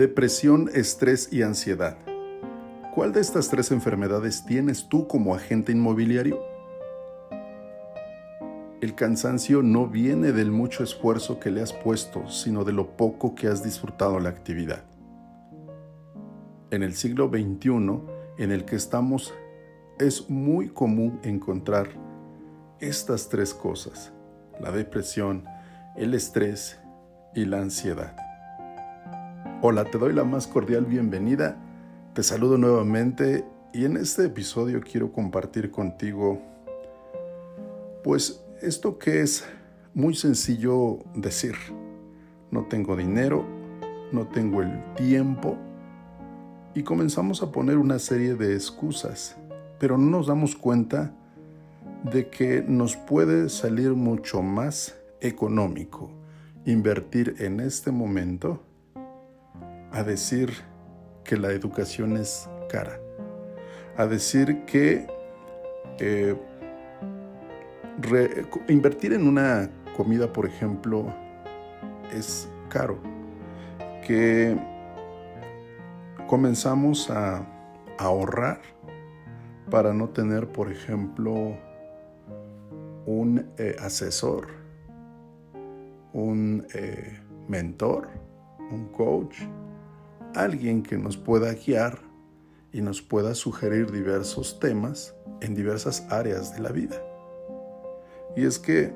Depresión, estrés y ansiedad. ¿Cuál de estas tres enfermedades tienes tú como agente inmobiliario? El cansancio no viene del mucho esfuerzo que le has puesto, sino de lo poco que has disfrutado la actividad. En el siglo XXI en el que estamos, es muy común encontrar estas tres cosas, la depresión, el estrés y la ansiedad. Hola, te doy la más cordial bienvenida, te saludo nuevamente y en este episodio quiero compartir contigo pues esto que es muy sencillo decir. No tengo dinero, no tengo el tiempo y comenzamos a poner una serie de excusas, pero no nos damos cuenta de que nos puede salir mucho más económico invertir en este momento a decir que la educación es cara, a decir que eh, invertir en una comida, por ejemplo, es caro, que comenzamos a ahorrar para no tener, por ejemplo, un eh, asesor, un eh, mentor, un coach, alguien que nos pueda guiar y nos pueda sugerir diversos temas en diversas áreas de la vida. Y es que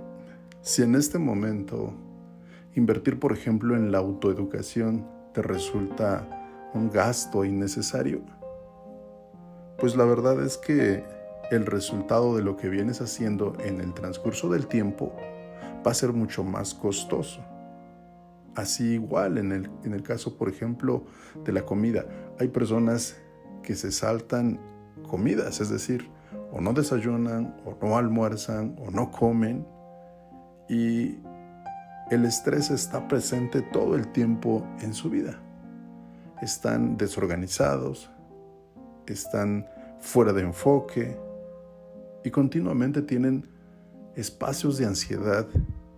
si en este momento invertir, por ejemplo, en la autoeducación te resulta un gasto innecesario, pues la verdad es que el resultado de lo que vienes haciendo en el transcurso del tiempo va a ser mucho más costoso. Así igual en el, en el caso, por ejemplo, de la comida. Hay personas que se saltan comidas, es decir, o no desayunan, o no almuerzan, o no comen. Y el estrés está presente todo el tiempo en su vida. Están desorganizados, están fuera de enfoque y continuamente tienen espacios de ansiedad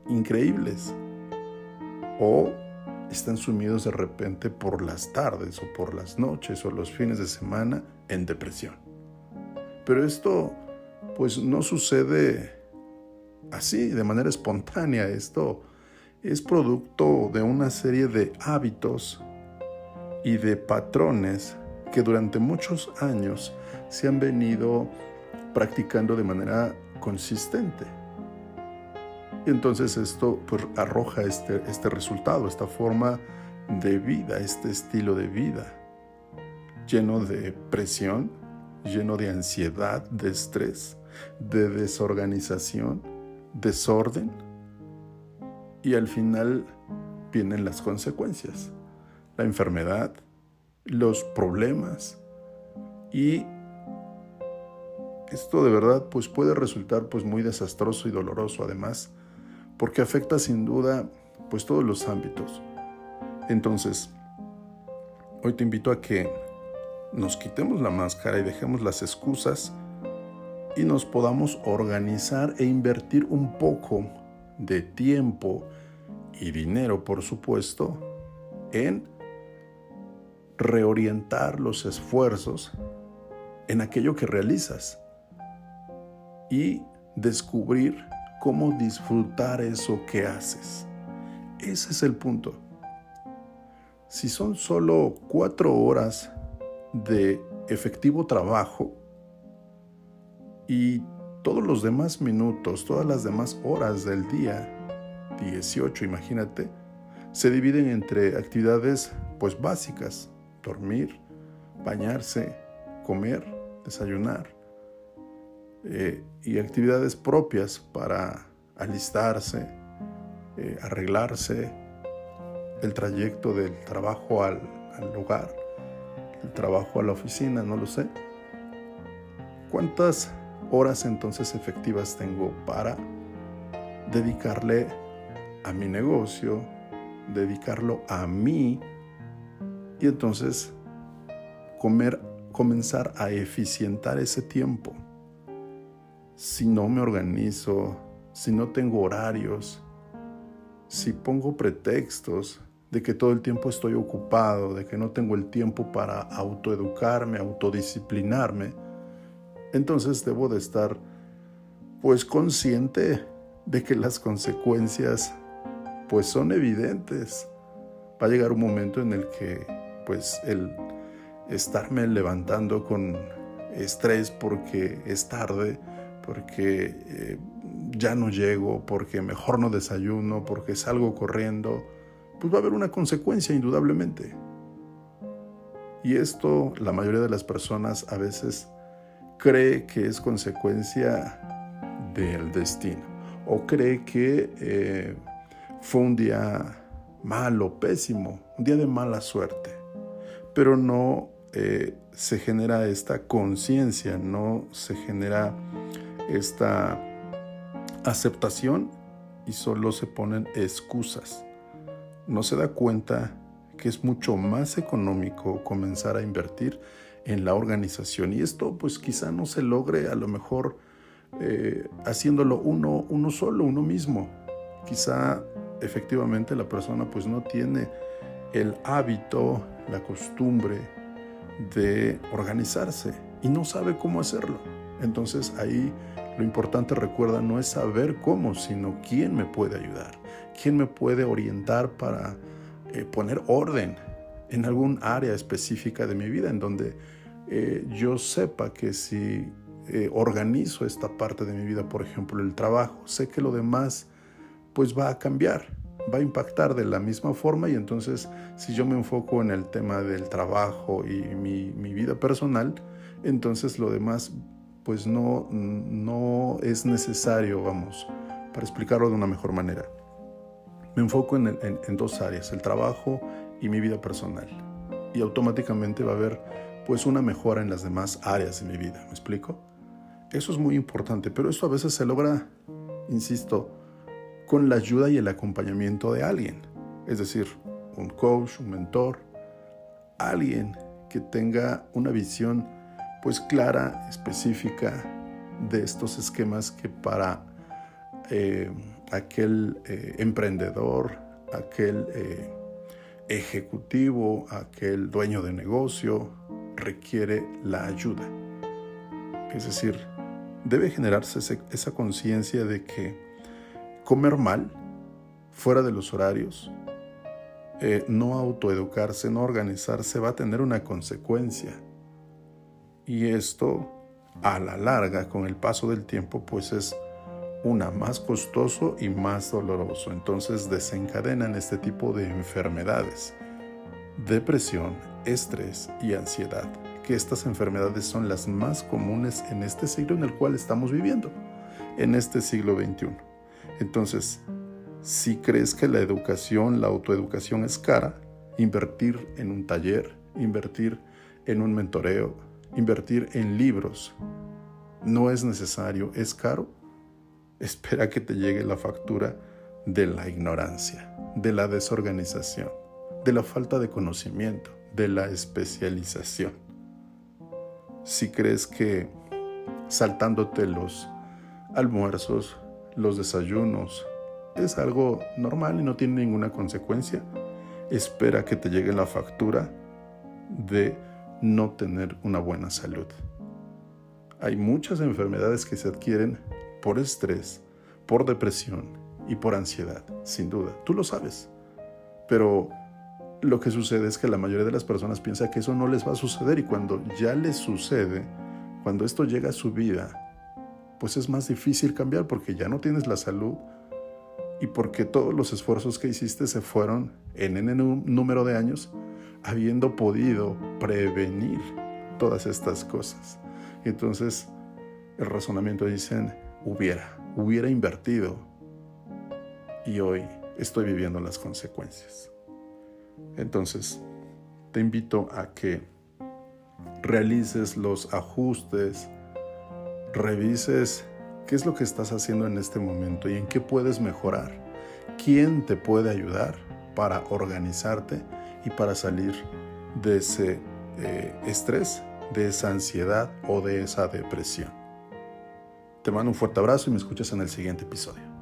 increíbles o están sumidos de repente por las tardes o por las noches o los fines de semana en depresión. Pero esto pues no sucede así, de manera espontánea. Esto es producto de una serie de hábitos y de patrones que durante muchos años se han venido practicando de manera consistente. Entonces esto pues, arroja este, este resultado, esta forma de vida, este estilo de vida, lleno de presión, lleno de ansiedad, de estrés, de desorganización, desorden. Y al final vienen las consecuencias, la enfermedad, los problemas. Y esto de verdad pues puede resultar pues muy desastroso y doloroso además porque afecta sin duda pues todos los ámbitos. Entonces, hoy te invito a que nos quitemos la máscara y dejemos las excusas y nos podamos organizar e invertir un poco de tiempo y dinero, por supuesto, en reorientar los esfuerzos en aquello que realizas y descubrir cómo disfrutar eso que haces. Ese es el punto. Si son solo cuatro horas de efectivo trabajo y todos los demás minutos, todas las demás horas del día, 18 imagínate, se dividen entre actividades pues básicas, dormir, bañarse, comer, desayunar, eh, y actividades propias para alistarse, eh, arreglarse, el trayecto del trabajo al, lugar, el trabajo a la oficina, no lo sé. ¿Cuántas horas entonces efectivas tengo para dedicarle a mi negocio, dedicarlo a mí y entonces comenzar a eficientar ese tiempo? Si no me organizo, si no tengo horarios, si pongo pretextos, de que todo el tiempo estoy ocupado, de que no tengo el tiempo para autoeducarme, autodisciplinarme, entonces debo de estar pues consciente de que las consecuencias pues son evidentes. Va a llegar un momento en el que pues el estarme levantando con estrés porque es tarde, porque eh, ya no llego, porque mejor no desayuno, porque salgo corriendo, pues va a haber una consecuencia indudablemente. Y esto la mayoría de las personas a veces cree que es consecuencia del destino o cree que eh, fue un día malo, pésimo, un día de mala suerte, pero no eh, se genera esta conciencia, no se genera esta aceptación y solo se ponen excusas no se da cuenta que es mucho más económico comenzar a invertir en la organización. Y esto pues quizá no se logre a lo mejor eh, haciéndolo uno, uno solo, uno mismo. Quizá efectivamente la persona pues no tiene el hábito, la costumbre de organizarse y no sabe cómo hacerlo. Entonces ahí lo importante recuerda no es saber cómo, sino quién me puede ayudar. ¿Quién me puede orientar para eh, poner orden en algún área específica de mi vida en donde eh, yo sepa que si eh, organizo esta parte de mi vida, por ejemplo el trabajo, sé que lo demás pues va a cambiar, va a impactar de la misma forma y entonces si yo me enfoco en el tema del trabajo y mi, mi vida personal, entonces lo demás pues no, no es necesario, vamos, para explicarlo de una mejor manera. Me enfoco en, dos áreas, el trabajo y mi vida personal. Y automáticamente va a haber pues una mejora en las demás áreas de mi vida. ¿Me explico? Eso es muy importante, pero esto a veces se logra, insisto, con la ayuda y el acompañamiento de alguien. Es decir, un coach, un mentor, alguien que tenga una visión pues clara, específica de estos esquemas que para eh, aquel eh, emprendedor, aquel eh, ejecutivo, aquel dueño de negocio, requiere la ayuda. Es decir, debe generarse esa conciencia de que comer mal, fuera de los horarios, no autoeducarse, no organizarse, va a tener una consecuencia. Y esto, a la larga, con el paso del tiempo, pues es una más costoso y más doloroso. Entonces desencadenan este tipo de enfermedades, depresión, estrés y ansiedad, que estas enfermedades son las más comunes en este siglo en el cual estamos viviendo, en este siglo XXI. Entonces, si crees que la educación, la autoeducación es cara, invertir en un taller, invertir en un mentoreo, invertir en libros, no es necesario, es caro, espera que te llegue la factura de la ignorancia, de la desorganización, de la falta de conocimiento, de la especialización. Si crees que saltándote los almuerzos, los desayunos, es algo normal y no tiene ninguna consecuencia, espera que te llegue la factura de no tener una buena salud. Hay muchas enfermedades que se adquieren por estrés, por depresión y por ansiedad, sin duda. Tú lo sabes. Pero lo que sucede es que la mayoría de las personas piensa que eso no les va a suceder y cuando ya les sucede, cuando esto llega a su vida, pues es más difícil cambiar porque ya no tienes la salud y porque todos los esfuerzos que hiciste se fueron en un número de años habiendo podido prevenir todas estas cosas. Entonces el razonamiento dicen, hubiera, hubiera invertido y hoy estoy viviendo las consecuencias. Entonces, te invito a que realices los ajustes, revises qué es lo que estás haciendo en este momento y en qué puedes mejorar. ¿Quién te puede ayudar para organizarte y para salir de ese eh, estrés, de esa ansiedad o de esa depresión? Te mando un fuerte abrazo y me escuchas en el siguiente episodio.